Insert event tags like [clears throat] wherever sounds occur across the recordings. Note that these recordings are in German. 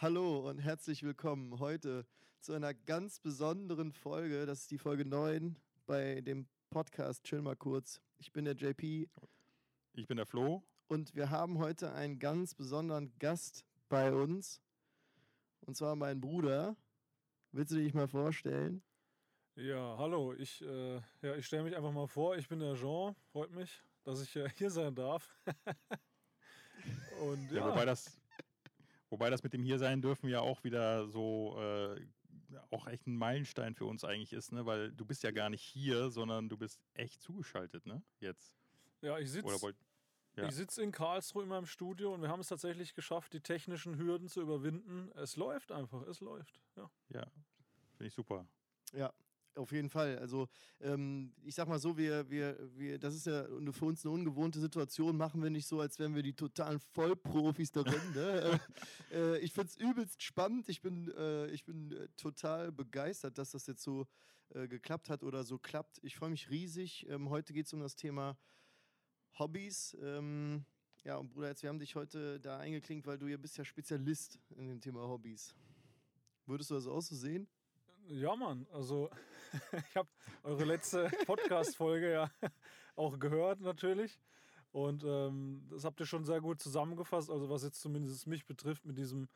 Hallo und herzlich willkommen heute zu einer ganz besonderen Folge. Das ist die Folge 9 bei dem Podcast Chill mal kurz. Ich bin der JP. Ich bin der Flo. Und wir haben heute einen ganz besonderen Gast bei uns. Und zwar meinen Bruder. Willst du dich mal vorstellen? Ja, hallo. Ich, äh, ja, ich stelle mich einfach mal vor. Ich bin der Jean. Freut mich, dass ich äh, hier sein darf. [laughs] Und ja, ja wobei das Wobei das mit dem hier sein dürfen ja auch wieder so äh, auch echt ein Meilenstein für uns eigentlich ist, ne? Weil du bist ja gar nicht hier, sondern du bist echt zugeschaltet, ne? Jetzt. Ja, ich sitze ja. sitz in Karlsruhe in meinem Studio und wir haben es tatsächlich geschafft, die technischen Hürden zu überwinden. Es läuft einfach, es läuft. Ja, ja finde ich super. Ja, auf jeden Fall. Also ähm, ich sag mal so, wir, wir, wir, das ist ja für uns eine ungewohnte Situation, machen wir nicht so, als wären wir die totalen Vollprofis darin. ne? [laughs] äh, äh ich finde es übelst spannend. Ich bin, äh, ich bin äh, total begeistert, dass das jetzt so äh, geklappt hat oder so klappt. Ich freue mich riesig. Ähm, heute geht es um das Thema Hobbys. Ähm, ja, und Bruder, jetzt, wir haben dich heute da eingeklinkt, weil du ja bist ja Spezialist in dem Thema Hobbys. Würdest du das auch so sehen? Ja, Mann. Also, [laughs] ich habe eure letzte [laughs] Podcast-Folge ja auch gehört, natürlich. Und ähm, das habt ihr schon sehr gut zusammengefasst. Also, was jetzt zumindest mich betrifft, mit diesem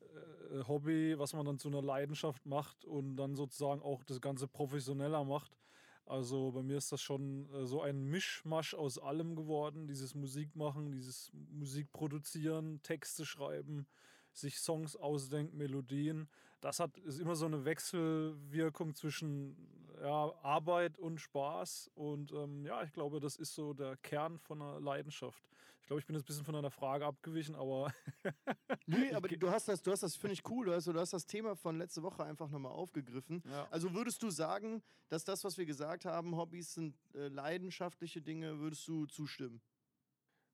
äh, Hobby, was man dann zu einer Leidenschaft macht und dann sozusagen auch das Ganze professioneller macht. Also bei mir ist das schon äh, so ein Mischmasch aus allem geworden. Dieses Musikmachen, dieses Musikproduzieren, Texte schreiben, sich Songs ausdenkt, Melodien. Das hat, ist immer so eine Wechselwirkung zwischen ja, Arbeit und Spaß. Und ähm, ja, ich glaube, das ist so der Kern von einer Leidenschaft. Ich glaube, ich bin jetzt ein bisschen von einer Frage abgewichen, aber. [laughs] nee, aber du hast das, du hast das, finde ich cool, du hast, du hast das Thema von letzte Woche einfach nochmal aufgegriffen. Ja. Also würdest du sagen, dass das, was wir gesagt haben, Hobbys sind äh, leidenschaftliche Dinge, würdest du zustimmen?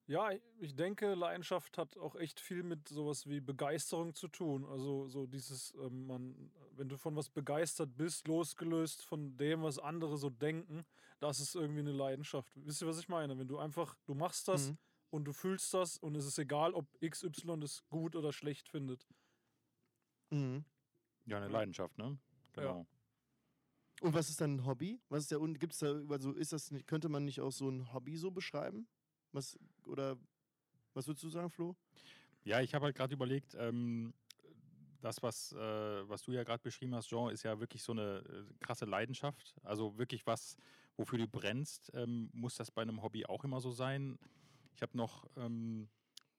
Ja, ich denke, Leidenschaft hat auch echt viel mit sowas wie Begeisterung zu tun. Also so dieses, ähm, man, wenn du von was begeistert bist, losgelöst von dem, was andere so denken, das ist irgendwie eine Leidenschaft. Wisst ihr, was ich meine? Wenn du einfach, du machst das mhm. und du fühlst das und es ist egal, ob XY das gut oder schlecht findet. Mhm. Ja, eine Leidenschaft, ne? Genau. Ja. Und was ist dann ein Hobby? Was ist der gibt's da also ist das nicht, könnte man nicht auch so ein Hobby so beschreiben? Was, oder was würdest du sagen, Flo? Ja, ich habe halt gerade überlegt, ähm, das, was, äh, was du ja gerade beschrieben hast, Jean, ist ja wirklich so eine äh, krasse Leidenschaft. Also wirklich was, wofür du brennst. Ähm, muss das bei einem Hobby auch immer so sein? Ich habe noch ähm,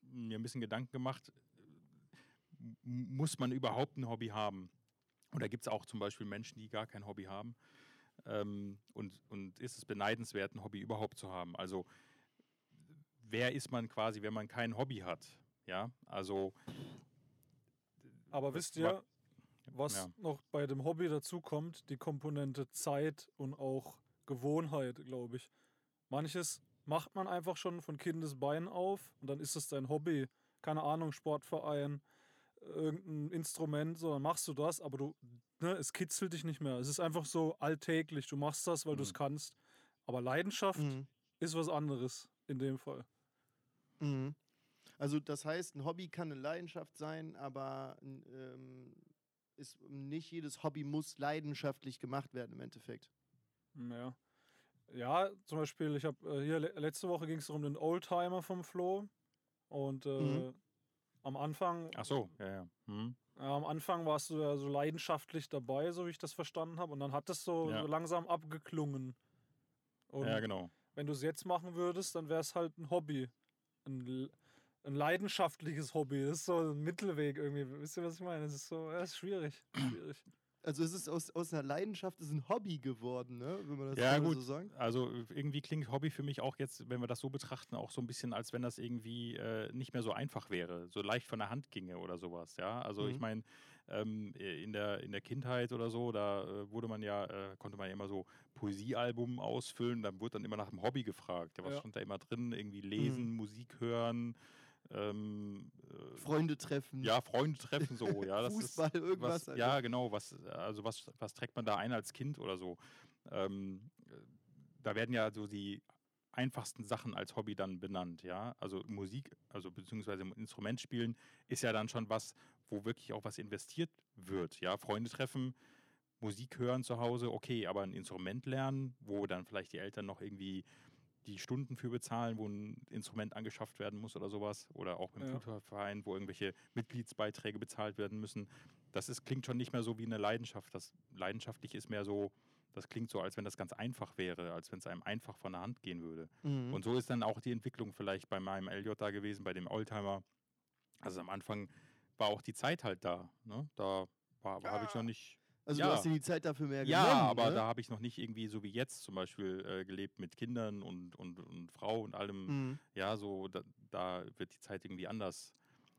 mir ein bisschen Gedanken gemacht, muss man überhaupt ein Hobby haben? Oder gibt es auch zum Beispiel Menschen, die gar kein Hobby haben? Ähm, und, und ist es beneidenswert, ein Hobby überhaupt zu haben? Also wer ist man quasi, wenn man kein Hobby hat? Ja, also. Aber wisst ihr, was ja. noch bei dem Hobby dazu kommt? Die Komponente Zeit und auch Gewohnheit, glaube ich. Manches macht man einfach schon von Kindesbeinen auf und dann ist es dein Hobby. Keine Ahnung, Sportverein, irgendein Instrument, so, dann machst du das, aber du, ne, es kitzelt dich nicht mehr. Es ist einfach so alltäglich. Du machst das, weil mhm. du es kannst. Aber Leidenschaft mhm. ist was anderes in dem Fall. Mhm. Also das heißt, ein Hobby kann eine Leidenschaft sein, aber ähm, ist, nicht jedes Hobby muss leidenschaftlich gemacht werden im Endeffekt. Ja. Ja, zum Beispiel, ich habe äh, hier letzte Woche ging es um den Oldtimer vom Flo. Und äh, mhm. am Anfang. Ach so, ja, ja. Mhm. ja. Am Anfang warst du ja so leidenschaftlich dabei, so wie ich das verstanden habe. Und dann hat das so, ja. so langsam abgeklungen. Und ja, genau. Wenn du es jetzt machen würdest, dann wäre es halt ein Hobby ein, ein leidenschaftliches Hobby. Das ist so ein Mittelweg irgendwie. Wisst ihr, was ich meine? Das ist so, das ist schwierig. schwierig. Also es ist aus, aus einer Leidenschaft ist ein Hobby geworden, ne? wenn man das ja, gut. so sagt. Also irgendwie klingt Hobby für mich auch jetzt, wenn wir das so betrachten, auch so ein bisschen, als wenn das irgendwie äh, nicht mehr so einfach wäre, so leicht von der Hand ginge oder sowas. Ja, also mhm. ich meine, ähm, in, der, in der Kindheit oder so, da äh, wurde man ja, äh, konnte man ja immer so Poesiealbum ausfüllen, dann wurde dann immer nach dem Hobby gefragt. Ja, was ja. stand da immer drin? Irgendwie lesen, mhm. Musik hören. Ähm, äh, Freunde treffen. Ja, Freunde treffen so. Ja, das Fußball, ist, irgendwas. Was, ja, genau. Was, also was, was trägt man da ein als Kind oder so? Ähm, da werden ja so die einfachsten Sachen als Hobby dann benannt, ja. Also Musik, also beziehungsweise Instrument spielen, ist ja dann schon was, wo wirklich auch was investiert wird, ja. Freunde treffen, Musik hören zu Hause, okay, aber ein Instrument lernen, wo dann vielleicht die Eltern noch irgendwie die Stunden für bezahlen, wo ein Instrument angeschafft werden muss oder sowas. Oder auch im Ja. Fußballverein, wo irgendwelche Mitgliedsbeiträge bezahlt werden müssen. Das ist, klingt schon nicht mehr so wie eine Leidenschaft. Das leidenschaftlich ist mehr so, das klingt so, als wenn das ganz einfach wäre, als wenn es einem einfach von der Hand gehen würde. Mhm. Und so ist dann auch die Entwicklung vielleicht bei meinem LJ da gewesen, bei dem Oldtimer. Also am Anfang war auch die Zeit halt da. Ne? Da habe ich noch Ja. nicht. also ja. du hast dir die Zeit dafür mehr Ja, genommen. aber ne? da habe ich noch nicht irgendwie so wie jetzt zum Beispiel äh, gelebt mit Kindern und, und, und Frau und allem. Mhm. Ja, so da, da wird die Zeit irgendwie anders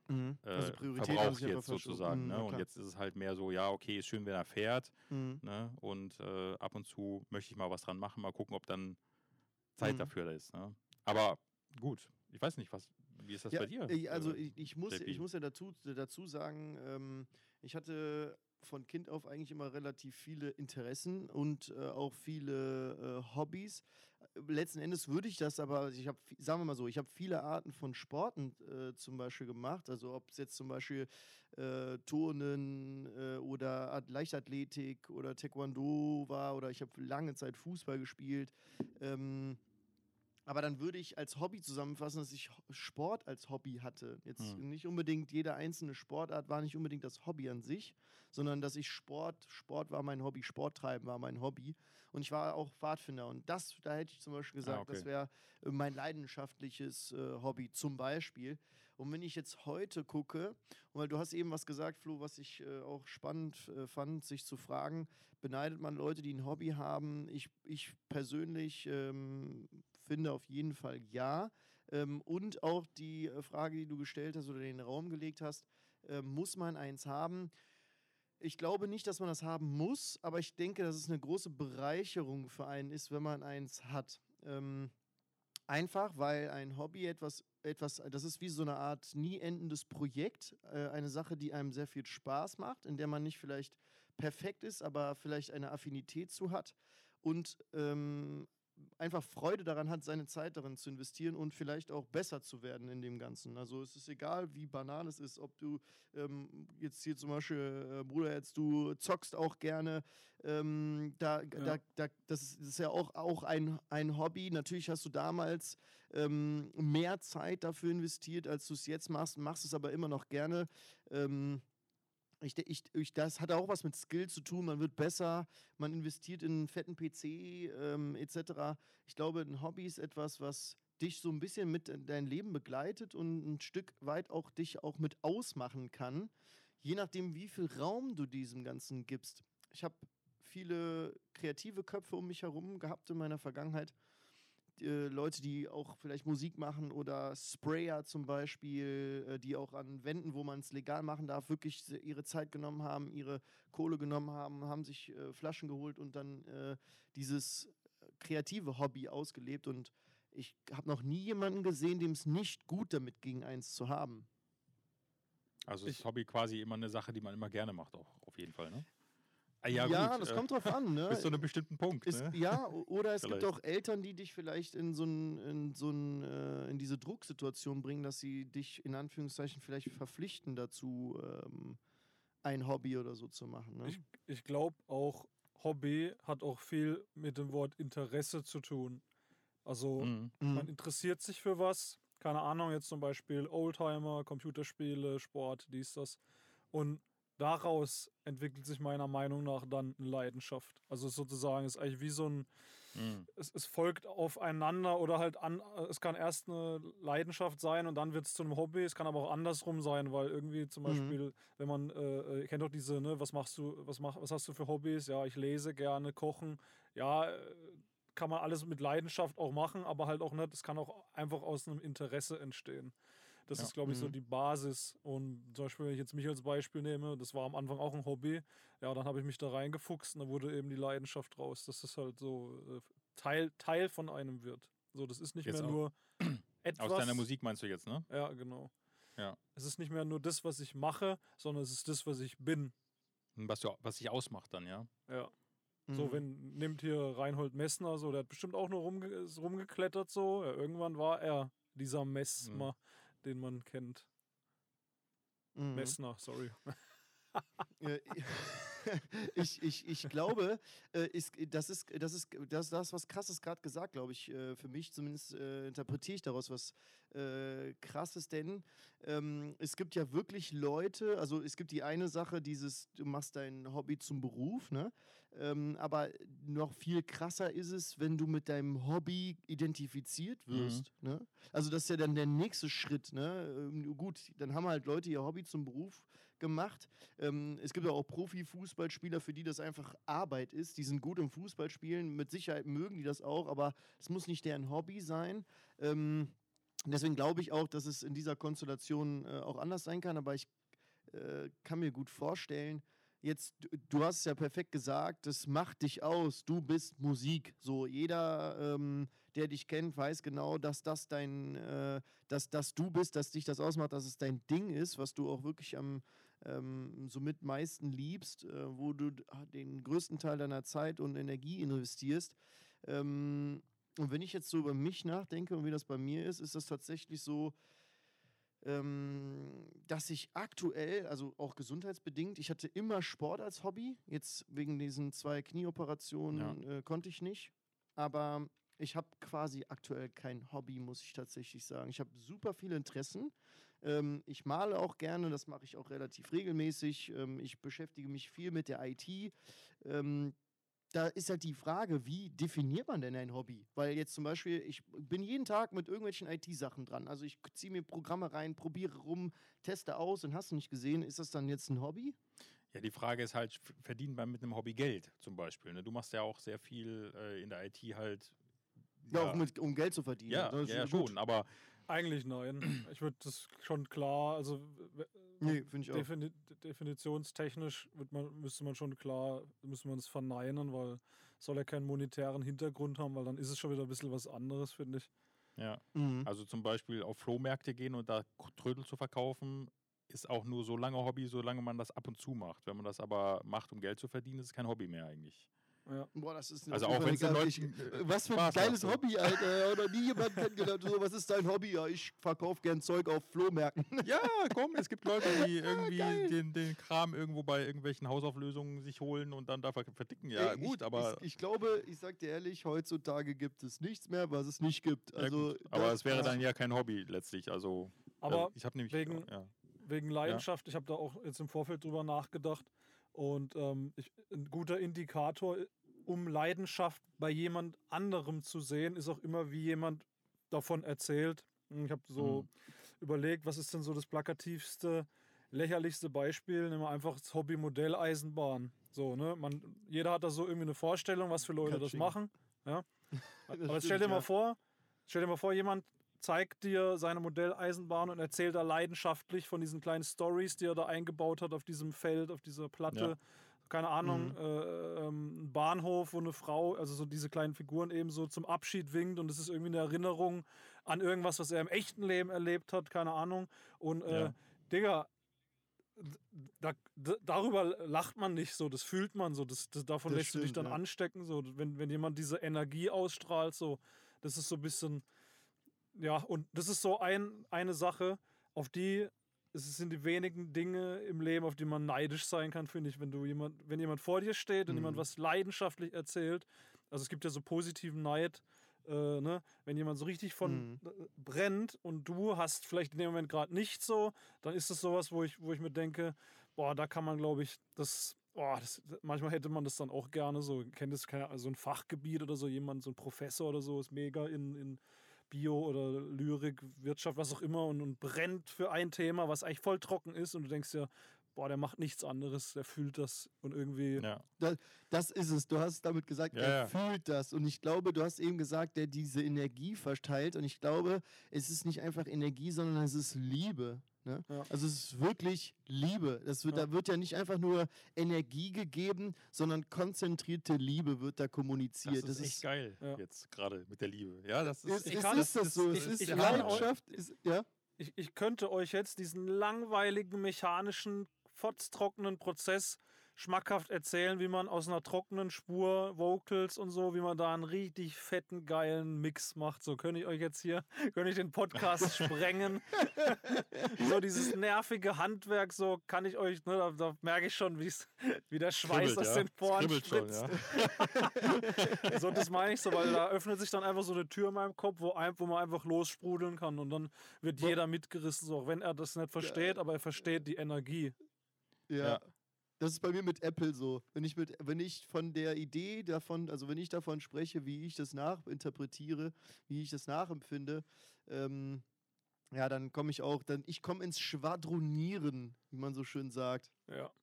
Mhm. äh, Also verbraucht jetzt sozusagen. Mhm, Ne? Und jetzt ist es halt mehr so, ja, okay, ist schön, wenn er fährt. Mhm. Ne? Und äh, ab und zu möchte ich mal was dran machen, mal gucken, ob dann Zeit Mhm. dafür da ist. Ne? Aber gut, ich weiß nicht, was, wie ist das Ja, bei dir? Also äh, ich, ich, muss, JP? ich muss ja dazu, dazu sagen, ähm, ich hatte von Kind auf eigentlich immer relativ viele Interessen und äh, auch viele äh, Hobbys. Letzten Endes würde ich das aber, also ich habe, sagen wir mal so, ich habe viele Arten von Sporten äh, zum Beispiel gemacht. Also ob es jetzt zum Beispiel äh, Turnen äh, oder At- Leichtathletik oder Taekwondo war oder ich habe lange Zeit Fußball gespielt. Ähm, aber dann würde ich als Hobby zusammenfassen, dass ich Sport als Hobby hatte. Jetzt Hm. nicht unbedingt jede einzelne Sportart war nicht unbedingt das Hobby an sich, sondern dass ich Sport, Sport war mein Hobby, Sport treiben war mein Hobby. Und ich war auch Pfadfinder. Und das, da hätte ich zum Beispiel gesagt, das okay. wäre äh, mein leidenschaftliches äh, Hobby zum Beispiel. Und wenn ich jetzt heute gucke, weil du hast eben was gesagt, Flo, was ich äh, auch spannend äh, fand, sich zu fragen, beneidet man Leute, die ein Hobby haben? Ich, ich persönlich ähm, finde auf jeden Fall ja. Ähm, und auch die äh, Frage, die du gestellt hast oder den Raum gelegt hast, äh, muss man eins haben? Ich glaube nicht, dass man das haben muss, aber ich denke, dass es eine große Bereicherung für einen ist, wenn man eins hat. Ähm, einfach, weil ein Hobby etwas, etwas, das ist wie so eine Art nie endendes Projekt, äh, eine Sache, die einem sehr viel Spaß macht, in der man nicht vielleicht perfekt ist, aber vielleicht eine Affinität zu hat und ähm, einfach Freude daran hat, seine Zeit darin zu investieren und vielleicht auch besser zu werden in dem Ganzen. Also es ist egal, wie banal es ist, ob du ähm, jetzt hier zum Beispiel, äh, Bruder, jetzt du zockst auch gerne, ähm, da, da, da, das, ist, das ist ja auch, auch ein, ein Hobby. Natürlich hast du damals ähm, mehr Zeit dafür investiert, als du es jetzt machst, machst es aber immer noch gerne. Ähm, ich, ich, ich, das hat auch was mit Skill zu tun. Man wird besser, man investiert in einen fetten PC ähm, etc. Ich glaube, ein Hobby ist etwas, was dich so ein bisschen mit in dein Leben begleitet und ein Stück weit auch dich auch mit ausmachen kann, je nachdem, wie viel Raum du diesem Ganzen gibst. Ich habe viele kreative Köpfe um mich herum gehabt in meiner Vergangenheit. Äh, Leute, die auch vielleicht Musik machen oder Sprayer zum Beispiel, äh, die auch an Wänden, wo man es legal machen darf, wirklich ihre Zeit genommen haben, ihre Kohle genommen haben, haben sich äh, Flaschen geholt und dann äh, dieses kreative Hobby ausgelebt. Und ich habe noch nie jemanden gesehen, dem es nicht gut damit ging, eins zu haben. Also ist Ich- Hobby quasi immer eine Sache, die man immer gerne macht, auch auf jeden Fall, ne? Ah, Ja, gut, das äh, kommt drauf an. Ne? Bis zu einem bestimmten Punkt. Ist, ne? Ja, oder es gibt auch Eltern, die dich vielleicht in so, ein, in, so ein, äh, in diese Drucksituation bringen, dass sie dich in Anführungszeichen vielleicht verpflichten dazu, ähm, ein Hobby oder so zu machen. Ne? Ich, ich glaube auch, Hobby hat auch viel mit dem Wort Interesse zu tun. Also Mhm. man Mhm. interessiert sich für was, keine Ahnung, jetzt zum Beispiel Oldtimer, Computerspiele, Sport, dies, das. Und daraus entwickelt sich meiner Meinung nach dann eine Leidenschaft. Also sozusagen ist eigentlich wie so ein, Mhm. es, es folgt aufeinander oder halt an, es kann erst eine Leidenschaft sein und dann wird es zu einem Hobby. Es kann aber auch andersrum sein, weil irgendwie zum Mhm. Beispiel, wenn man, äh, äh, ihr kennt doch diese, ne, was machst du, was mach, was hast du für Hobbys? Ja, ich lese gerne, kochen. Ja, äh, kann man alles mit Leidenschaft auch machen, aber halt auch nicht, es kann auch einfach aus einem Interesse entstehen. Das Ja. ist, glaube ich, so Mhm. die Basis. Und zum Beispiel, wenn ich jetzt mich als Beispiel nehme, das war am Anfang auch ein Hobby, ja, dann habe ich mich da reingefuchst und da wurde eben die Leidenschaft raus, dass das halt so äh, Teil, Teil von einem wird. So, das ist nicht Jetzt mehr nur [clears throat] etwas. Aus deiner Musik meinst du jetzt, ne? Ja, genau. Ja. Es ist nicht mehr nur das, was ich mache, sondern es ist das, was ich bin. Was, du, was sich ausmacht dann, ja? Ja. So, Mhm. wenn, nimmt hier Reinhold Messner, so, der hat bestimmt auch nur rumge rumgeklettert, so. Ja, irgendwann war er dieser Messmer, den man kennt. Mhm. Messner, sorry. [laughs] [laughs] [laughs] Ich, ich, ich glaube, äh, ist, das ist das, ist, das, das was krasses gerade gesagt, glaube ich. Äh, für mich zumindest äh, interpretiere ich daraus was äh, krasses, denn ähm, es gibt ja wirklich Leute, also es gibt die eine Sache, dieses, du machst dein Hobby zum Beruf, ne? Ähm, aber noch viel krasser ist es, wenn du mit deinem Hobby identifiziert wirst. Ne? Also das ist ja dann der nächste Schritt. Ne? Ähm, gut, dann haben halt Leute ihr Hobby zum Beruf gemacht. Ähm, es gibt ja auch Profifußballspieler, für die das einfach Arbeit ist. Die sind gut im Fußballspielen, mit Sicherheit mögen die das auch, aber es muss nicht deren Hobby sein. Ähm, deswegen glaube ich auch, dass es in dieser Konstellation äh, auch anders sein kann, aber ich äh, kann mir gut vorstellen, jetzt, du- du hast es ja perfekt gesagt, das macht dich aus, du bist Musik. So, jeder, ähm, der dich kennt, weiß genau, dass das dein, äh, dass, dass du bist, dass dich das ausmacht, dass es dein Ding ist, was du auch wirklich am ähm, somit meisten liebst, äh, wo du d- den größten Teil deiner Zeit und Energie investierst. Ähm, und wenn ich jetzt so über mich nachdenke und wie das bei mir ist, ist das tatsächlich so, ähm, dass ich aktuell, also auch gesundheitsbedingt, ich hatte immer Sport als Hobby. Jetzt wegen diesen zwei Knieoperationen äh, konnte ich nicht. Aber ich habe quasi aktuell kein Hobby, muss ich tatsächlich sagen. Ich habe super viele Interessen. Ähm, ich male auch gerne, das mache ich auch relativ regelmäßig. Ähm, ich beschäftige mich viel mit der IT. Ähm, da ist halt die Frage, wie definiert man denn ein Hobby? Weil jetzt zum Beispiel, ich bin jeden Tag mit irgendwelchen IT-Sachen dran. Also ich ziehe mir Programme rein, probiere rum, teste aus und hast du nicht gesehen, ist das dann jetzt ein Hobby? Ja, die Frage ist halt, verdient man mit einem Hobby Geld zum Beispiel? Ne? Du machst ja auch sehr viel äh, in der IT halt. Ja, auch mit, um Geld zu verdienen. ja, ja, ja, schon, aber Eigentlich nein. Ich würde das schon klar, also Nee, finde ich auch. defini definitionstechnisch wird man, müsste man schon klar, müsste man es verneinen, weil soll er keinen monetären Hintergrund haben, weil dann ist es schon wieder ein bisschen was anderes, finde ich. ja. Mhm. Also zum Beispiel auf Flohmärkte gehen und da Trödel zu verkaufen, ist auch nur so lange Hobby, solange man das ab und zu macht. Wenn man das aber macht, um Geld zu verdienen, ist es kein Hobby mehr eigentlich. Ja. Boah, das ist Also auch wenn es äh, was für ein Spaß geiles. Hobby, Alter. Oder nie jemand kennengelernt. So, was ist dein Hobby? Ja, ich verkaufe gern Zeug auf Flohmärkten. [laughs] Ja, komm, es gibt Leute, die [laughs] irgendwie geil. den, den Kram irgendwo bei irgendwelchen Hausauflösungen sich holen und dann da ver- verticken. Ja, Ey, gut, ich, aber, Ich, ich glaube, ich sag dir ehrlich, heutzutage gibt es nichts mehr, was es nicht gibt. ja, Also, gut. aber es wäre dann ja kein Hobby letztlich. Also, Aber äh, ich habe nämlich. wegen- ja. wegen Leidenschaft, ich habe da auch jetzt im Vorfeld drüber nachgedacht. Und ähm, ich, ein guter Indikator, um Leidenschaft bei jemand anderem zu sehen, ist auch immer, wie jemand davon erzählt. Ich habe so Mhm. überlegt, was ist denn so das plakativste, lächerlichste Beispiel? Nehmen wir einfach das Hobby Modelleisenbahn. So, ne? Man, jeder hat da so irgendwie eine Vorstellung, was für Leute das Katsching. machen. Ja? [laughs] Das Aber stimmt, stell dir ja. mal vor, stell dir mal vor, jemand zeigt dir seine Modelleisenbahn und erzählt da leidenschaftlich von diesen kleinen Stories, die er da eingebaut hat auf diesem Feld, auf dieser Platte. Ja. Keine Ahnung, Mhm. äh, ähm, ein Bahnhof, wo eine Frau, also so diese kleinen Figuren eben so zum Abschied winkt und es ist irgendwie eine Erinnerung an irgendwas, was er im echten Leben erlebt hat, keine Ahnung. Und äh, Ja. Digga, da, darüber lacht man nicht so, das fühlt man so, das, das, davon Das lässt du dich stimmt, dann ja. anstecken, so, wenn, wenn jemand diese Energie ausstrahlt, so, das ist so ein bisschen, ja, und das ist so ein, eine Sache, auf die, es sind die wenigen Dinge im Leben, auf die man neidisch sein kann, finde ich, wenn du jemand, wenn jemand vor dir steht und jemand Mhm. was leidenschaftlich erzählt, also es gibt ja so positiven Neid, äh, ne? wenn jemand so richtig von Mhm. äh, brennt und du hast vielleicht in dem Moment gerade nicht so, dann ist das sowas, wo ich, wo ich mir denke, boah, da kann man, glaube ich, das, boah, das, manchmal hätte man das dann auch gerne so, kennt es so ein Fachgebiet oder so, jemand, so ein Professor oder so, ist mega in, in Bio oder Lyrik, Wirtschaft, was auch immer und, und brennt für ein Thema, was eigentlich voll trocken ist und du denkst dir, boah, der macht nichts anderes, der fühlt das und irgendwie, Ja. Das ist es. Du hast damit gesagt, Ja, er ja. fühlt das. Und ich glaube, du hast eben gesagt, der diese Energie verteilt. Und ich glaube, es ist nicht einfach Energie, sondern es ist Liebe. Ne? Ja. Also es ist wirklich Liebe. Das wird, Ja. Da wird ja nicht einfach nur Energie gegeben, sondern konzentrierte Liebe wird da Das kommuniziert. ist echt geil Ja. jetzt gerade mit der Liebe. Ja, das ist. Es, Ich es kann- ist das so. ich- Es ist Hammer. Leidenschaft. Ist, ja? ich, ich könnte euch jetzt diesen langweiligen mechanischen, fotztrockenen Prozess schmackhaft erzählen, wie man aus einer trockenen Spur Vocals und so, wie man da einen richtig fetten, geilen Mix macht. So könnte ich euch jetzt hier, [laughs] könnte ich den Podcast [laughs] sprengen. [laughs] so dieses nervige Handwerk, so kann ich euch, ne, da, da merke ich schon, wie's, wie der Schweiß aus ja. den Poren spritzt. ja. So, das meine ich so, weil da öffnet sich dann einfach so eine Tür in meinem Kopf, wo, ein, wo man einfach lossprudeln kann und dann wird jeder mitgerissen, so, auch wenn er das nicht versteht, aber er versteht die Energie. Ja. Ja. Das ist bei mir mit Apple so. Wenn ich, mit, wenn ich von der Idee davon, also wenn ich davon spreche, wie ich das nachinterpretiere, wie ich das nachempfinde, ähm, ja, dann komme ich auch, dann ich komme ins Schwadronieren, wie man so schön sagt. Ja.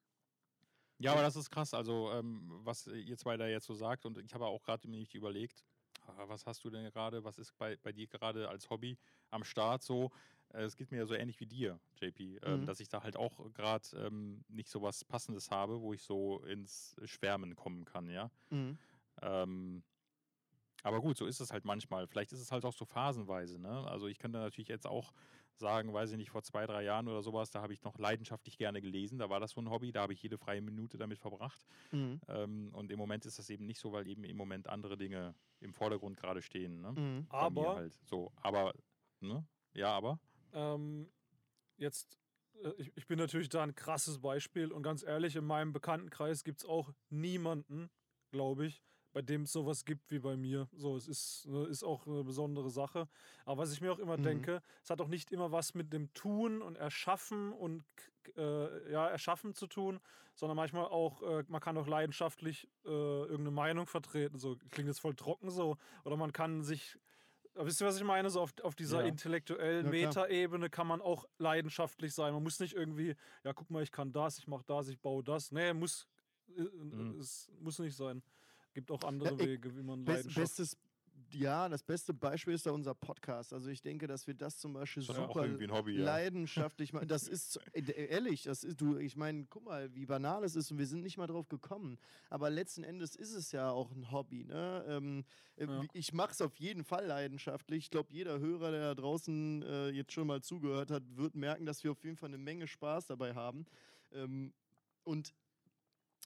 Ja, aber das ist krass. Also, ähm, was ihr zwei da jetzt so sagt, und ich habe auch gerade nicht überlegt, ah, was hast du denn gerade, was ist bei, bei dir gerade als Hobby am Start so? Äh, Es geht mir ja so ähnlich wie dir, JP, ähm, Mhm. dass ich da halt auch gerade ähm, nicht so was Passendes habe, wo ich so ins Schwärmen kommen kann, ja. Ähm, aber gut, so ist es halt manchmal. Vielleicht ist es halt auch so phasenweise. Ne? Also ich könnte natürlich jetzt auch sagen, weiß ich nicht, vor zwei, drei Jahren oder sowas, da habe ich noch leidenschaftlich gerne gelesen. Da war das so ein Hobby, da habe ich jede freie Minute damit verbracht. Mhm. Ähm, und im Moment ist das eben nicht so, weil eben im Moment andere Dinge im Vordergrund gerade stehen. Ne? Mhm. Aber halt. So, aber, ne? Ja, aber. Ähm, jetzt, äh, ich, ich bin natürlich da ein krasses Beispiel und ganz ehrlich, in meinem Bekanntenkreis gibt es auch niemanden, glaube ich, bei dem es sowas gibt wie bei mir. So, es ist, ne, ist auch eine besondere Sache. Aber was ich mir auch immer Mhm. denke, es hat auch nicht immer was mit dem Tun und Erschaffen und äh, ja, Erschaffen zu tun, sondern manchmal auch, äh, man kann auch leidenschaftlich äh, irgendeine Meinung vertreten. So klingt jetzt voll trocken so. Oder man kann sich Wisst ihr, was ich meine? So auf, auf dieser Ja. intellektuellen Ja. Metaebene kann man auch leidenschaftlich sein. Man muss nicht irgendwie, ja, guck mal, ich kann das, ich mache das, ich baue das. Nee, muss, äh, Mhm. es muss nicht sein. Gibt auch andere ich- Wege, wie man Best, Leidenschaft. bestes, ja, das beste Beispiel ist da unser Podcast. Also ich denke, dass wir das zum Beispiel Das super irgendwie ein Hobby, leidenschaftlich machen. [laughs] Das ist äh, ehrlich, das ist du. Ich meine, guck mal, wie banal es ist und wir sind nicht mal drauf gekommen. Aber letzten Endes ist es ja auch ein Hobby. Ne? Ähm, äh, Ja. Ich mache es auf jeden Fall leidenschaftlich. Ich glaube, jeder Hörer, der da draußen äh, jetzt schon mal zugehört hat, wird merken, dass wir auf jeden Fall eine Menge Spaß dabei haben. Ähm, und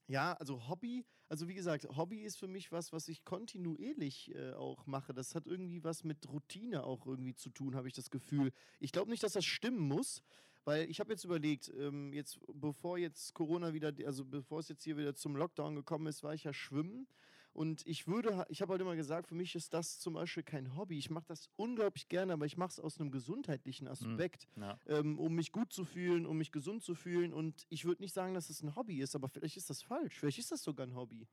ja, also Hobby, also wie gesagt, Hobby ist für mich was, was ich kontinuierlich äh, auch mache. Das hat irgendwie was mit Routine auch irgendwie zu tun, habe ich das Gefühl. Ich glaube nicht, dass das stimmen muss, weil ich habe jetzt überlegt, ähm, jetzt bevor jetzt Corona wieder, also bevor es jetzt hier wieder zum Lockdown gekommen ist, war ich ja schwimmen. Und ich würde, ich habe halt immer gesagt, für mich ist das zum Beispiel kein Hobby. Ich mache das unglaublich gerne, aber ich mache es aus einem gesundheitlichen Aspekt Ja. ähm, um mich gut zu fühlen, um mich gesund zu fühlen. Und ich würde nicht sagen, dass es ein Hobby ist, aber vielleicht ist das falsch. Vielleicht ist das sogar ein Hobby.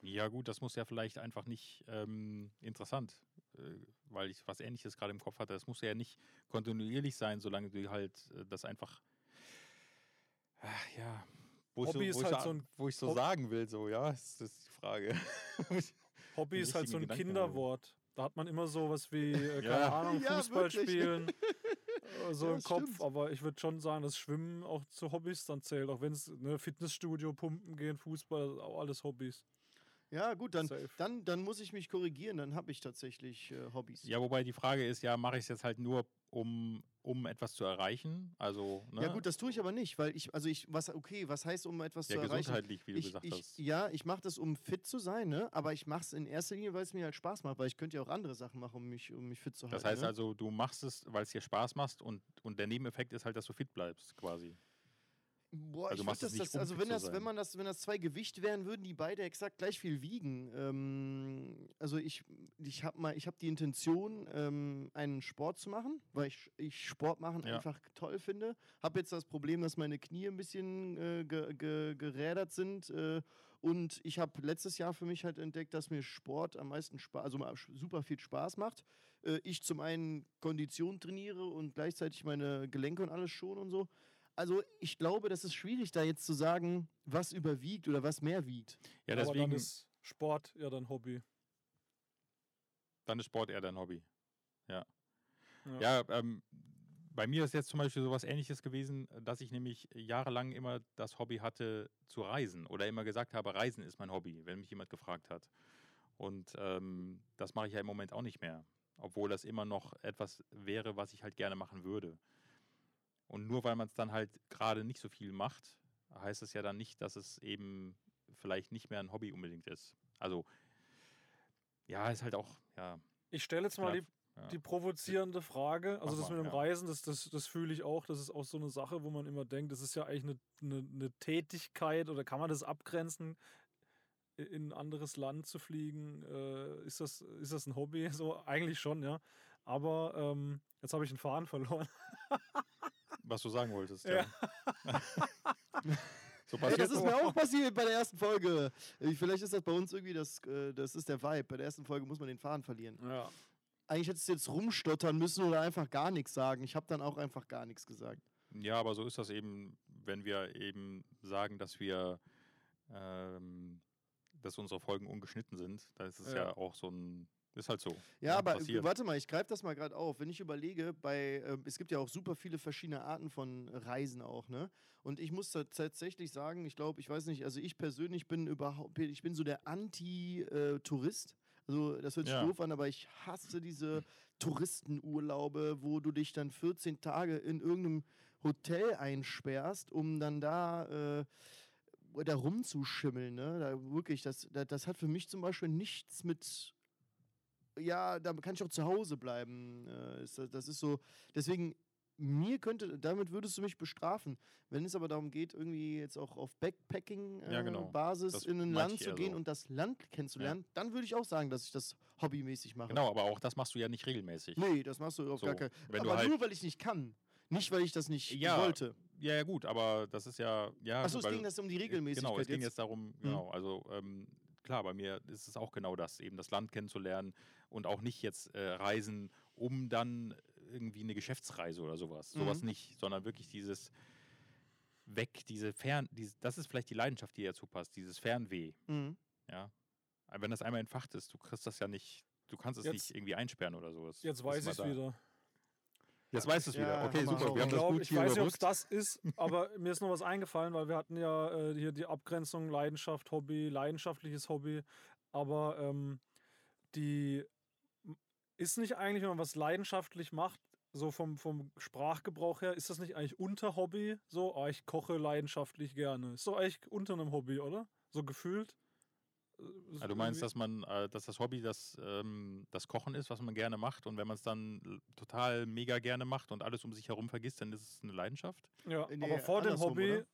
Ja, gut, das muss ja vielleicht einfach nicht ähm, interessant, äh, weil ich was Ähnliches gerade im Kopf hatte. Das muss ja nicht kontinuierlich sein, solange du halt äh, das einfach. Ach, ja. Wo Hobby ich so, ist wo halt ich so ein- wo ich so sagen will, so, ja, ist das die Frage. [laughs] Hobby ist halt so ein Gedanken. Kinderwort. Da hat man immer sowas wie, äh, [laughs] keine Ja. Ahnung, Ja, Fußball wirklich. spielen, [laughs] äh, so Ja, im Kopf. stimmt. Aber ich würde schon sagen, dass Schwimmen auch zu Hobbys dann zählt. Auch wenn es ne, Fitnessstudio, Pumpen gehen, Fußball, ist auch alles Hobbys. Ja, gut, dann, Safe. dann, dann muss ich mich korrigieren. Dann habe ich tatsächlich äh, Hobbys. ja, wobei die Frage ist, ja, mache ich es jetzt halt nur, um, um etwas zu erreichen? Also, ne? Ja, gut, das tue ich aber nicht, weil ich, also ich, was, okay, was heißt, um etwas ja, zu erreichen? gesundheitlich, wie du Ich, gesagt ich, hast. ja, ich mache das, um fit zu sein, ne? aber ich mache es in erster Linie, weil es mir halt Spaß macht, weil ich könnte ja auch andere Sachen machen, um mich, um mich fit zu halten. Das heißt ne? also, du machst es, weil es dir Spaß macht und, und der Nebeneffekt ist halt, dass du fit bleibst, quasi. Boah, Also ich das, das, also wenn das, wenn man das, wenn das zwei Gewicht wären, würden die beide exakt gleich viel wiegen. Ähm, also ich, ich habe mal, ich habe die Intention, ähm, einen Sport zu machen, weil ich, ich Sport machen Ja. einfach toll finde. Habe jetzt das Problem, dass meine Knie ein bisschen äh, ge, ge, gerädert sind. Äh, und ich habe letztes Jahr für mich halt entdeckt, dass mir Sport am meisten Spaß, also super viel Spaß macht. Äh, ich zum einen Kondition trainiere und gleichzeitig meine Gelenke und alles schon und so. Also ich glaube, das ist schwierig, da jetzt zu sagen, was überwiegt oder was mehr wiegt. Ja, Aber deswegen, dann ist Sport ja dann Hobby. dann ist Sport eher dein Hobby. Ja. Ja. Ja, ähm, bei mir ist jetzt zum Beispiel sowas ähnliches gewesen, dass ich nämlich jahrelang immer das Hobby hatte zu reisen oder immer gesagt habe, Reisen ist mein Hobby, wenn mich jemand gefragt hat. Und ähm, das mache ich ja im Moment auch nicht mehr, obwohl das immer noch etwas wäre, was ich halt gerne machen würde. Und nur weil man es dann halt gerade nicht so viel macht, heißt es ja dann nicht, dass es eben vielleicht nicht mehr ein Hobby unbedingt ist. Also, ja, ist halt auch, ja. Ich stelle jetzt mal die, ja. die provozierende Frage. Also, Mach das mal, mit dem ja. Reisen, das, das, das fühle ich auch. Das ist auch so eine Sache, wo man immer denkt, das ist ja eigentlich eine, eine, eine Tätigkeit oder kann man das abgrenzen? in ein anderes Land zu fliegen, äh, ist, das, ist das ein Hobby? [laughs] So, eigentlich schon, ja. Aber ähm, jetzt habe ich einen Faden verloren. [laughs] Was du sagen wolltest. Ja. [laughs] So passiert das ist mir auch passiert bei der ersten Folge. Äh, Vielleicht ist das bei uns irgendwie das, äh, das ist der Vibe. Bei der ersten Folge muss man den Faden verlieren. Ja. Eigentlich hättest du jetzt rumstottern müssen oder einfach gar nichts sagen. Ich habe dann auch einfach gar nichts gesagt. Ja, aber so ist das eben, wenn wir eben sagen, dass wir, ähm, dass unsere Folgen ungeschnitten sind. Da ist es ja. Ja. auch so ein, ist halt so. Ja, Ja, aber passiert. warte mal, ich greife das mal gerade auf. Wenn ich überlege, bei äh, es gibt ja auch super viele verschiedene Arten von Reisen auch, ne? Und ich muss tatsächlich sagen, ich glaube, ich weiß nicht, also ich persönlich bin überhaupt, ich bin so der Anti-Tourist. Also das hört sich Ja. doof an, aber ich hasse diese Touristenurlaube, wo du dich dann 14 Tage in irgendeinem Hotel einsperrst, um dann da äh, da rumzuschimmeln, ne? Da wirklich, das, das, das hat für mich zum Beispiel nichts mit ja, da kann ich auch zu Hause bleiben. Äh, das, ist so, deswegen, mir könnte, damit würdest du mich bestrafen. Wenn es aber darum geht, irgendwie jetzt auch auf Ja, Backpacking-Basis genau. Das in ein Land zu gehen so. und das Land kennenzulernen, dann würde ich auch sagen, dass ich das hobbymäßig mache. Genau, aber auch das machst du ja nicht regelmäßig. Nee, das machst du auf So, gar keinen wenn du Aber halt- nur, weil ich nicht kann. Nicht, weil ich das nicht Ja, wollte. Ja, ja, gut, aber das ist ja. ja Achso, es ging das um die Äh, Regelmäßigkeit Genau, es ging jetzt. jetzt darum, genau, also ähm, klar, bei mir ist es auch genau das, eben das Land kennenzulernen und auch nicht jetzt äh, reisen, um dann irgendwie eine Geschäftsreise oder sowas. Sowas Mhm. nicht, sondern wirklich dieses Weg, diese Fern, diese, das ist vielleicht die Leidenschaft, die dazu passt, dieses Fernweh, Mhm. ja. Wenn das einmal entfacht ist, du kriegst das ja nicht, du kannst es Jetzt- nicht irgendwie einsperren oder sowas. Jetzt weiß ich es da. wieder. Jetzt weißt du es Ja, wieder. Okay, hau mal super. Wir haben Ich das glaube, gut ich hier weiß nicht, ob das ist, aber [laughs] mir ist noch was eingefallen, weil wir hatten ja äh, hier die Abgrenzung Leidenschaft, Hobby, leidenschaftliches Hobby. Aber ähm, die ist nicht eigentlich, wenn man was leidenschaftlich macht, so vom, vom Sprachgebrauch her, ist das nicht eigentlich unter Hobby? So, ah, ich koche leidenschaftlich gerne. Ist doch eigentlich unter einem Hobby, oder? So gefühlt? Äh, ist Ah, du meinst, dass man, äh, dass das Hobby das, ähm, das Kochen ist, was man gerne macht und wenn man es dann total mega gerne macht und alles um sich herum vergisst, dann ist es eine Leidenschaft? Ja, Nee, aber vor dem Hobby, oder?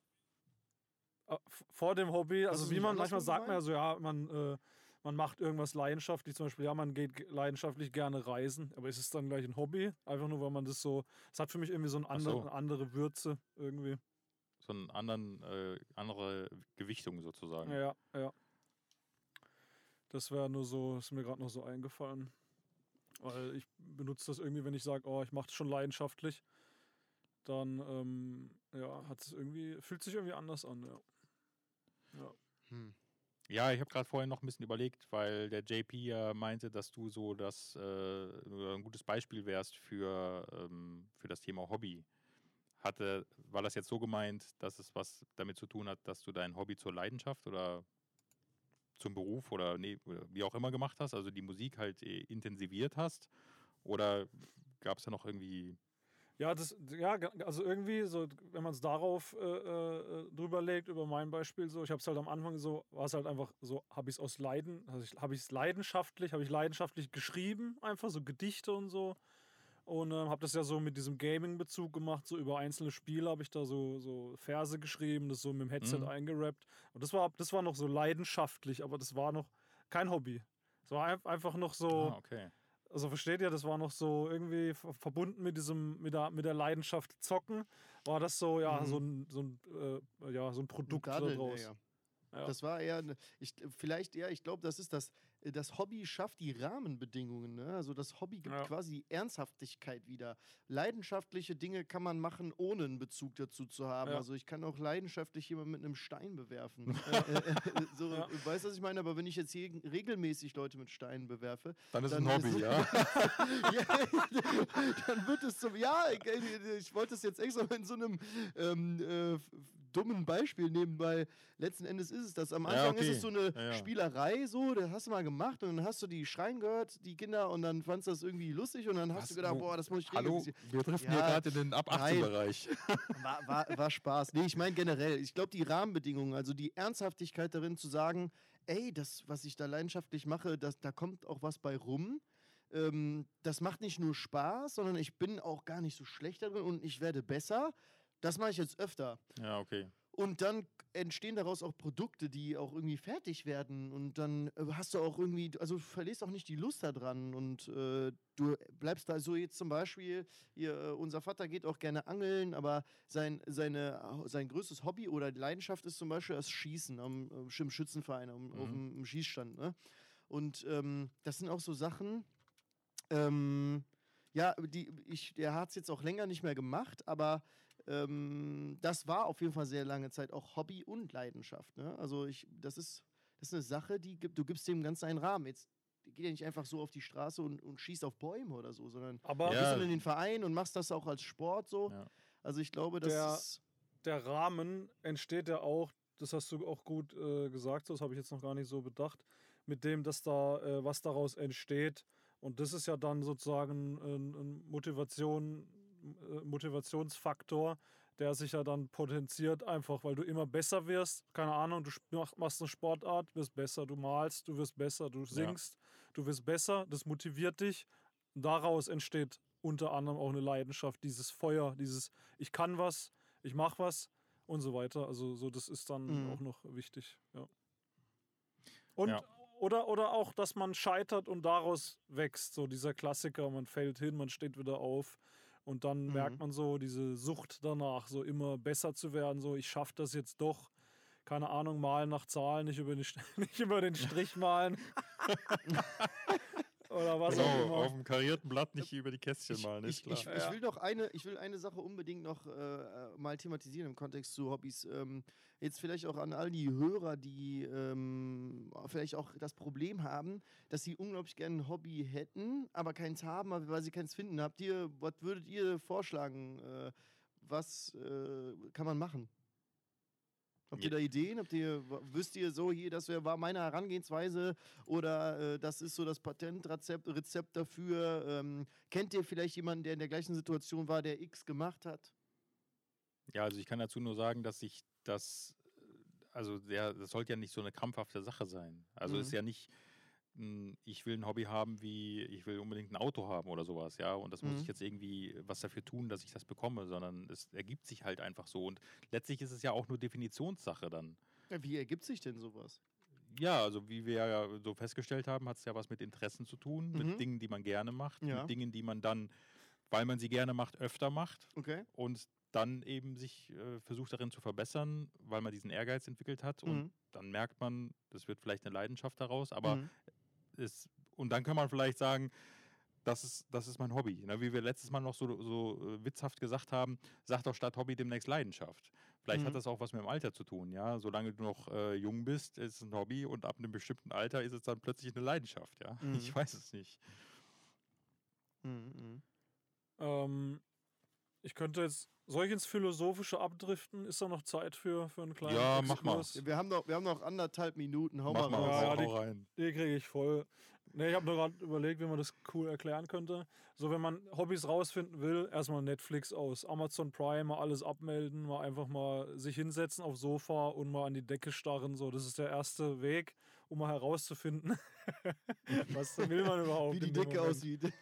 äh, vor dem Hobby, also wie man manchmal sagt, man ja so, ja, man, äh, man macht irgendwas leidenschaftlich, zum Beispiel, ja, man geht ge- leidenschaftlich gerne reisen, aber ist es dann gleich ein Hobby? Einfach nur, weil man das so, es hat für mich irgendwie so, ein andere, so. eine andere Würze irgendwie. So eine anderen, äh, andere Gewichtung sozusagen. Ja, ja. Das wäre nur so, ist mir gerade noch so eingefallen. Weil ich benutze das irgendwie, wenn ich sage, oh, ich mache das schon leidenschaftlich, dann ähm, ja, hat es irgendwie, fühlt sich irgendwie anders an, ja. Ja. Hm. Ja, ich habe gerade vorhin noch ein bisschen überlegt, weil der JP ja meinte, dass du so das äh, ein gutes Beispiel wärst für, ähm, für das Thema Hobby. Hatte, war das jetzt so gemeint, dass es was damit zu tun hat, dass du dein Hobby zur Leidenschaft oder zum Beruf oder, nee, oder wie auch immer gemacht hast, also die Musik halt äh, intensiviert hast? Oder gab es da noch irgendwie. Ja, das, ja, also irgendwie, so, wenn man es darauf äh, äh, drüber legt, über mein Beispiel, so, ich habe es halt am Anfang so, war es halt einfach so, habe ich es aus Leiden, also habe ich es leidenschaftlich, habe ich leidenschaftlich geschrieben, einfach so Gedichte und so. Und ähm, habe das ja so mit diesem Gaming-Bezug gemacht, so über einzelne Spiele habe ich da so, so Verse geschrieben, das so mit dem Headset Mhm. eingerappt. Und das war, das war noch so leidenschaftlich, aber das war noch kein Hobby. Es war ein, einfach noch so. Ah, okay. Also versteht ihr, das war noch so irgendwie ver- verbunden mit diesem, mit der, mit der Leidenschaft zocken, war das so, ja, Mhm. so ein, so ein, äh, ja, so ein Produkt Daddeln, daraus. ja, ja. Das war eher, ich, vielleicht, ja, ich glaube, das ist das, äh, das Hobby schafft die Rahmenbedingungen. Ne? Also das Hobby gibt Ja. quasi Ernsthaftigkeit wieder. Leidenschaftliche Dinge kann man machen, ohne einen Bezug dazu zu haben. Ja. Also ich kann auch leidenschaftlich jemanden mit einem Stein bewerfen. Ja. [laughs] äh, äh, so, Ja. Weißt du, was ich meine? Aber wenn ich jetzt hier regelmäßig Leute mit Steinen bewerfe, Dann ist es Dann ein Hobby, ist- ja. [laughs] ja, dann wird es zum. Ja, ich, ich wollte es jetzt extra in so einem ähm, äh, dummen Beispiel nehmen, weil letzten Endes ist es das. Am Ja, Anfang ist okay. es so eine Ja, ja. Spielerei, so, das hast du mal gemacht und dann hast du die schreien gehört, die Kinder, und dann fandst du das irgendwie lustig und dann hast Was? du gedacht, boah, das muss ich Hallo, wir Ja, hier gerade in den ab 18 nein. Bereich. War, war, war Spaß. Nee, ich meine generell, ich glaube, die Rahmenbedingungen, also die Ernsthaftigkeit darin zu sagen, ey, das, was ich da leidenschaftlich mache, das, da kommt auch was bei rum. Ähm, das macht nicht nur Spaß, sondern ich bin auch gar nicht so schlecht darin und ich werde besser. Das mache ich jetzt öfter. Ja, okay. Und dann entstehen daraus auch Produkte, die auch irgendwie fertig werden. Und dann äh, hast du auch irgendwie, also verlierst auch nicht die Lust daran. Und äh, du bleibst da so jetzt zum Beispiel, hier, äh, unser Vater geht auch gerne angeln, aber sein, seine, sein größtes Hobby oder Leidenschaft ist zum Beispiel das Schießen am, am Schützenverein, am, auf Mhm. dem im Schießstand. Ne? Und ähm, das sind auch so Sachen, ähm, ja, die, ich, der hat es jetzt auch länger nicht mehr gemacht, aber ähm, das war auf jeden Fall sehr lange Zeit auch Hobby und Leidenschaft. Ne? Also ich, das ist, das ist eine Sache, die gibt, du gibst dem Ganzen einen Rahmen. Jetzt geht ja nicht einfach so auf die Straße und, und schießt auf Bäume oder so, sondern Aber du Ja. bist dann in den Verein und machst das auch als Sport so. Ja. Also ich glaube, das Der- ist. der Rahmen entsteht ja auch, das hast du auch gut äh, gesagt, das habe ich jetzt noch gar nicht so bedacht, mit dem, dass da äh, was daraus entsteht. Und das ist ja dann sozusagen ein Motivation, äh, Motivationsfaktor, der sich ja dann potenziert, einfach weil du immer besser wirst. Keine Ahnung, du mach- machst eine Sportart, wirst besser, du malst, du wirst besser, du singst, du wirst besser, das motiviert dich. Daraus entsteht unter anderem auch eine Leidenschaft, dieses Feuer, dieses Ich kann was, ich mache was und so weiter. Also so, das ist dann Mhm. auch noch wichtig. Ja. Und Ja. oder, oder auch, dass man scheitert und daraus wächst. So dieser Klassiker, man fällt hin, man steht wieder auf. Und dann Mhm. merkt man so diese Sucht danach, so immer besser zu werden. So, ich schaffe das jetzt doch. Keine Ahnung, malen nach Zahlen, nicht über den, [laughs] nicht über den Strich malen. [laughs] Oder was auch Genau, immer. auf dem karierten Blatt nicht über die Kästchen Ich, malen, ist ich, klar. ich, Ja. ich will noch eine, ich will eine Sache unbedingt noch äh, äh, mal thematisieren im Kontext zu Hobbys. Ähm, jetzt vielleicht auch an all die Hörer, die ähm, vielleicht auch das Problem haben, dass sie unglaublich gerne ein Hobby hätten, aber keins haben, weil sie keins finden. Habt ihr, was würdet ihr vorschlagen? Äh, was äh, kann man machen? Habt ihr da Ideen? Habt ihr, wisst ihr so hier, das wär, war meine Herangehensweise oder äh, das ist so das Patentrezept Rezept dafür? Ähm, kennt ihr vielleicht jemanden, der in der gleichen Situation war, der X gemacht hat? Ja, also ich kann dazu nur sagen, dass ich das, äh, also der, das sollte ja nicht so eine krampfhafte Sache sein. Also Mhm. ist ja nicht, ich will ein Hobby haben, wie ich will unbedingt ein Auto haben oder sowas, ja. Und das muss Mhm. ich jetzt irgendwie was dafür tun, dass ich das bekomme, sondern es ergibt sich halt einfach so. Und letztlich ist es ja auch nur Definitionssache dann. Wie ergibt sich denn sowas? Ja, also wie wir ja so festgestellt haben, hat es ja was mit Interessen zu tun, Mhm. mit Dingen, die man gerne macht, Ja. mit Dingen, die man dann, weil man sie gerne macht, öfter macht Okay. und dann eben sich äh, versucht darin zu verbessern, weil man diesen Ehrgeiz entwickelt hat und Mhm. dann merkt man, das wird vielleicht eine Leidenschaft daraus, aber Mhm. Es, und dann kann man vielleicht sagen, das ist, das ist mein Hobby. Ne? Wie wir letztes Mal noch so, so äh, witzhaft gesagt haben, sag doch statt Hobby demnächst Leidenschaft. Vielleicht Mhm. hat das auch was mit dem Alter zu tun, ja. Solange du noch äh, jung bist, ist es ein Hobby und ab einem bestimmten Alter ist es dann plötzlich eine Leidenschaft, ja. Mhm. Ich weiß es nicht. Mhm. Mhm. Ähm, ich könnte jetzt, soll ich ins Philosophische abdriften? Ist da noch Zeit für, für einen kleinen Ja, mach mal. Exkurs? Wir haben, noch, wir haben noch anderthalb Minuten. Hau Mach mal mal, raus. Ja, die- rein. Die kriege ich voll. Ne, ich habe nur gerade überlegt, wie man das cool erklären könnte. So, wenn man Hobbys rausfinden will, erstmal Netflix aus, Amazon Prime, mal alles abmelden, mal einfach mal sich hinsetzen aufs Sofa und mal an die Decke starren. So, das ist der erste Weg, um mal herauszufinden, [laughs] was will man überhaupt. Wie die Decke aussieht.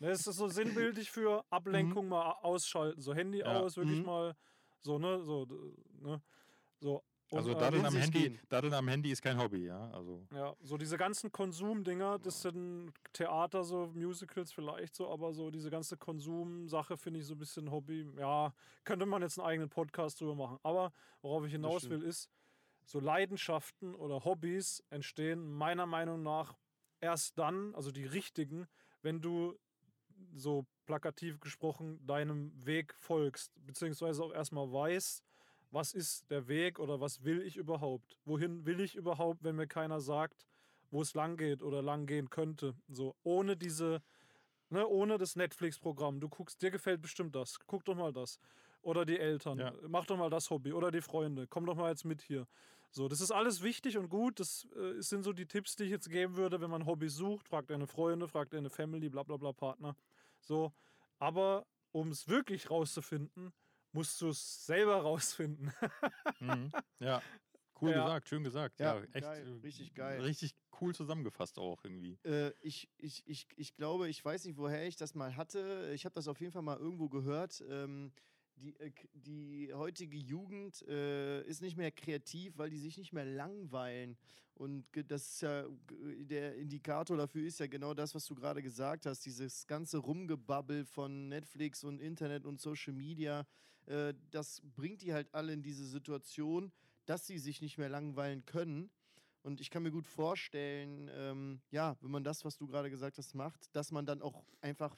Ne, es ist so sinnbildlich für Ablenkung mal ausschalten. So Handy Ja. aus, wirklich Mhm. mal so, ne, so, ne, so. Und, Also äh, daddeln am, Handy, gehen. daddeln am Handy ist kein Hobby, ja. Also Ja, so diese ganzen Konsumdinger, das sind Theater, so Musicals vielleicht so, aber so diese ganze Konsumsache finde ich so ein bisschen Hobby. Ja, könnte man jetzt einen eigenen Podcast drüber machen. Aber worauf ich hinaus will, ist, so Leidenschaften oder Hobbys entstehen meiner Meinung nach erst dann, also die richtigen, wenn du so plakativ gesprochen deinem Weg folgst, beziehungsweise auch erstmal weißt, was ist der Weg oder was will ich überhaupt? Wohin will ich überhaupt, wenn mir keiner sagt, wo es lang geht oder lang gehen könnte? So, ohne diese, ne, ohne das Netflix-Programm. Du guckst, dir gefällt bestimmt das. Guck doch mal das. oder die Eltern. Ja. Mach doch mal das Hobby oder die Freunde. Komm doch mal jetzt mit hier. So, das ist alles wichtig und gut. Das äh, sind so die Tipps, die ich jetzt geben würde, wenn man Hobbys sucht. Fragt deine Freunde, fragt deine Family, bla bla bla Partner. So, aber um es wirklich rauszufinden, musst du es selber [laughs] rausfinden. Mhm. Ja, cool [laughs] Ja. gesagt, schön gesagt. Ja, Ja, echt. geil, äh, richtig geil. Richtig cool zusammengefasst auch irgendwie. Äh, ich, ich, ich, ich glaube, ich weiß nicht, woher ich das mal hatte. Ich habe das auf jeden Fall mal irgendwo gehört. Ähm, die, äh, die heutige Jugend äh, ist nicht mehr kreativ, weil die sich nicht mehr langweilen. Und das ist ja der Indikator dafür ist ja genau das, was du gerade gesagt hast. Dieses ganze Rumgebabbel von Netflix und Internet und Social Media, äh, das bringt die halt alle in diese Situation, dass sie sich nicht mehr langweilen können. Und ich kann mir gut vorstellen, ähm, ja, wenn man das, was du gerade gesagt hast, macht, dass man dann auch einfach,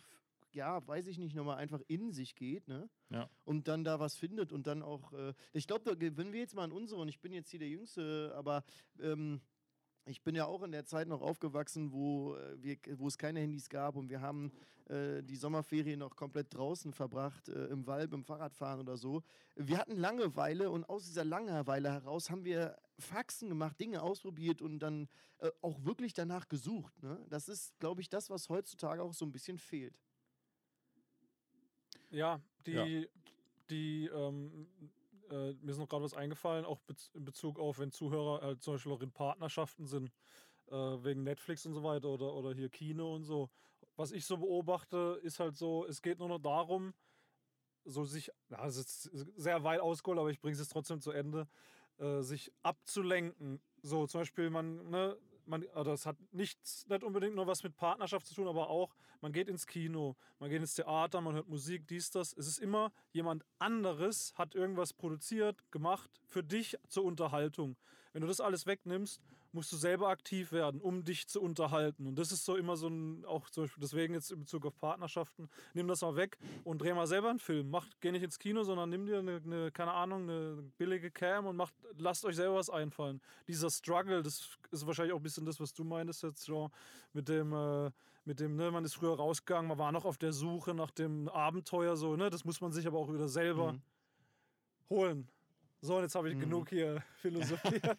ja, weiß ich nicht, nochmal einfach in sich geht, ne? Ja. Und dann da was findet und dann auch, äh, ich glaube, wenn wir jetzt mal an unsere, und ich bin jetzt hier der Jüngste, aber ähm, ich bin ja auch in der Zeit noch aufgewachsen, wo, äh, wir, wo es keine Handys gab und wir haben äh, die Sommerferien noch komplett draußen verbracht, äh, im Wald, im Fahrradfahren oder so. Wir hatten Langeweile und aus dieser Langeweile heraus haben wir Faxen gemacht, Dinge ausprobiert und dann äh, auch wirklich danach gesucht. Ne? Das ist, glaube ich, das, was heutzutage auch so ein bisschen fehlt. Ja, die, Ja. die, ähm, äh, mir ist noch gerade was eingefallen, auch bez in Bezug auf, wenn Zuhörer halt zum Beispiel auch in Partnerschaften sind, äh, wegen Netflix und so weiter oder, oder hier Kino und so. Was ich so beobachte, ist halt so, es geht nur noch darum, so sich, ja, es ist sehr weit ausgeholt, aber ich bringe es jetzt trotzdem zu Ende, äh, sich abzulenken. So, zum Beispiel, man, ne, man, also das hat nichts, nicht unbedingt nur was mit Partnerschaft zu tun, aber auch, man geht ins Kino, man geht ins Theater, man hört Musik, dies, das. Es ist immer jemand anderes hat irgendwas produziert, gemacht für dich zur Unterhaltung. Wenn du das alles wegnimmst, musst du selber aktiv werden, um dich zu unterhalten. Und das ist so immer so ein, auch zum Beispiel deswegen jetzt in Bezug auf Partnerschaften, nimm das mal weg und dreh mal selber einen Film. Mach, geh nicht ins Kino, sondern nimm dir eine, eine keine Ahnung, eine billige Cam und macht, lasst euch selber was einfallen. Dieser Struggle, das ist wahrscheinlich auch ein bisschen das, was du meinst jetzt, Jean, mit dem, äh, mit dem, ne, man ist früher rausgegangen, man war noch auf der Suche nach dem Abenteuer, so, ne, das muss man sich aber auch wieder selber Mhm. holen. So, und jetzt habe ich Mhm. genug hier [laughs] philosophiert.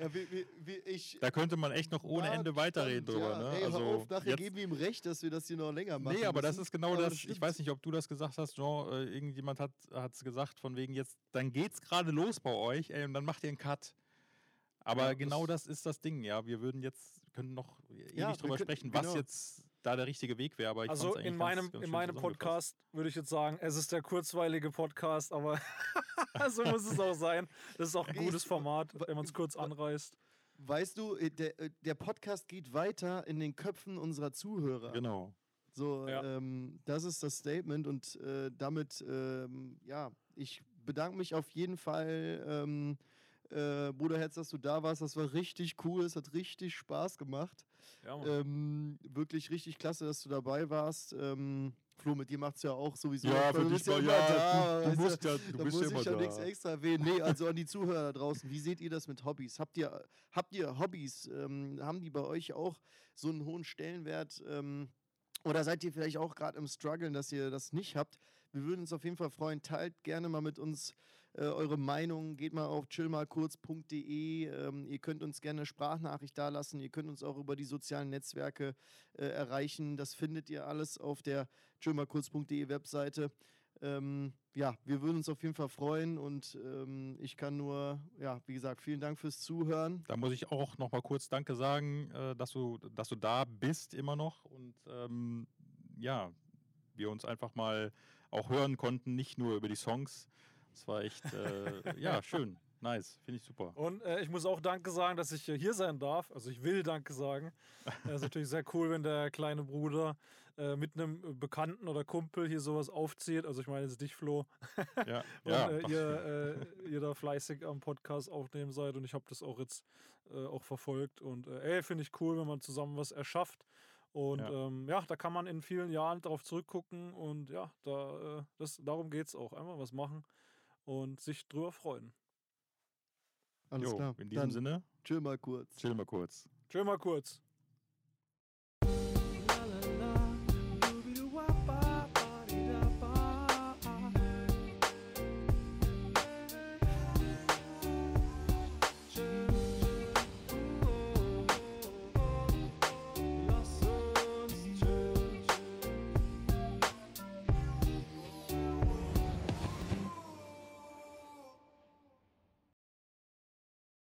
Ja, wie, wie, wie ich, Da könnte man echt noch ohne Ja, Ende weiterreden stimmt, drüber. ja. Ne? Ey, also hör auf, nachher jetzt- geben wir ihm recht, dass wir das hier noch länger machen. Nee, aber das müssen. ist genau das. das ich stimmt. weiß nicht, ob du das gesagt hast, Jean. Äh, irgendjemand hat es gesagt, von wegen jetzt, dann geht's gerade los bei euch, ey, und dann macht ihr einen Cut. Aber Ja, genau das- das, ist das Ding, ja. Wir würden jetzt, können noch ewig Ja, drüber können- sprechen, was genau. jetzt da der richtige Weg wäre. Aber ich Also in meinem, ganz, ganz in meinem. Podcast würde ich jetzt sagen, es ist der kurzweilige Podcast, aber [laughs] so muss es auch sein. Das ist auch ein gutes Format, wenn man es kurz anreißt. Weißt du, äh, der, äh, der Podcast geht weiter in den Köpfen unserer Zuhörer. Genau. So, Ja. ähm, das ist das Statement und äh, damit, ähm, ja, ich bedanke mich auf jeden Fall, ähm, äh, Bruderherz, dass du da warst. Das war richtig cool, es hat richtig Spaß gemacht. Ja. Ähm, wirklich richtig klasse, dass du dabei warst. Ähm, Flo, mit dir macht es ja auch sowieso. Ja, für bist dich war ja, da, du, du musst ja, du da bist muss ja ich ja nichts extra erwähnen. Nee, also an die Zuhörer da draußen. Wie seht ihr das mit Hobbys? Habt ihr, habt ihr Hobbys? Ähm, haben die bei euch auch so einen hohen Stellenwert? Ähm, oder seid ihr vielleicht auch gerade im Struggeln, dass ihr das nicht habt? Wir würden uns auf jeden Fall freuen. Teilt gerne mal mit uns äh, eure Meinung. Geht mal auf chillmalkurz.de. Ähm, ihr könnt uns gerne Sprachnachricht dalassen. Ihr könnt uns auch über die sozialen Netzwerke äh, erreichen. Das findet ihr alles auf der chillmalkurz.de Webseite. Ähm, ja, wir würden uns auf jeden Fall freuen und ähm, ich kann nur, ja, wie gesagt, vielen Dank fürs Zuhören. Da muss ich auch noch mal kurz Danke sagen, äh, dass, du, dass du da bist immer noch und ähm, ja, wir uns einfach mal auch hören konnten, nicht nur über die Songs. Es war echt, äh, [laughs] ja, schön, nice, finde ich super. Und äh, ich muss auch Danke sagen, dass ich äh, hier sein darf. Also ich will Danke sagen. [laughs] Es ist natürlich sehr cool, wenn der kleine Bruder äh, mit einem Bekannten oder Kumpel hier sowas aufzieht. Also ich meine jetzt dich, Flo. Ja, [laughs] Und ja, äh, ihr, äh, ihr da fleißig am Podcast aufnehmen seid. Und ich habe das auch jetzt äh, auch verfolgt. Und ey, finde ich cool, wenn man zusammen was erschafft. Und Ja. Ähm, ja, da kann man in vielen Jahren darauf zurückgucken. Und ja, da, äh, das, darum geht es auch. Einfach was machen und sich drüber freuen. Alles Jo, klar. in diesem Dann Sinne, chill mal kurz. chill mal kurz. Chill mal kurz.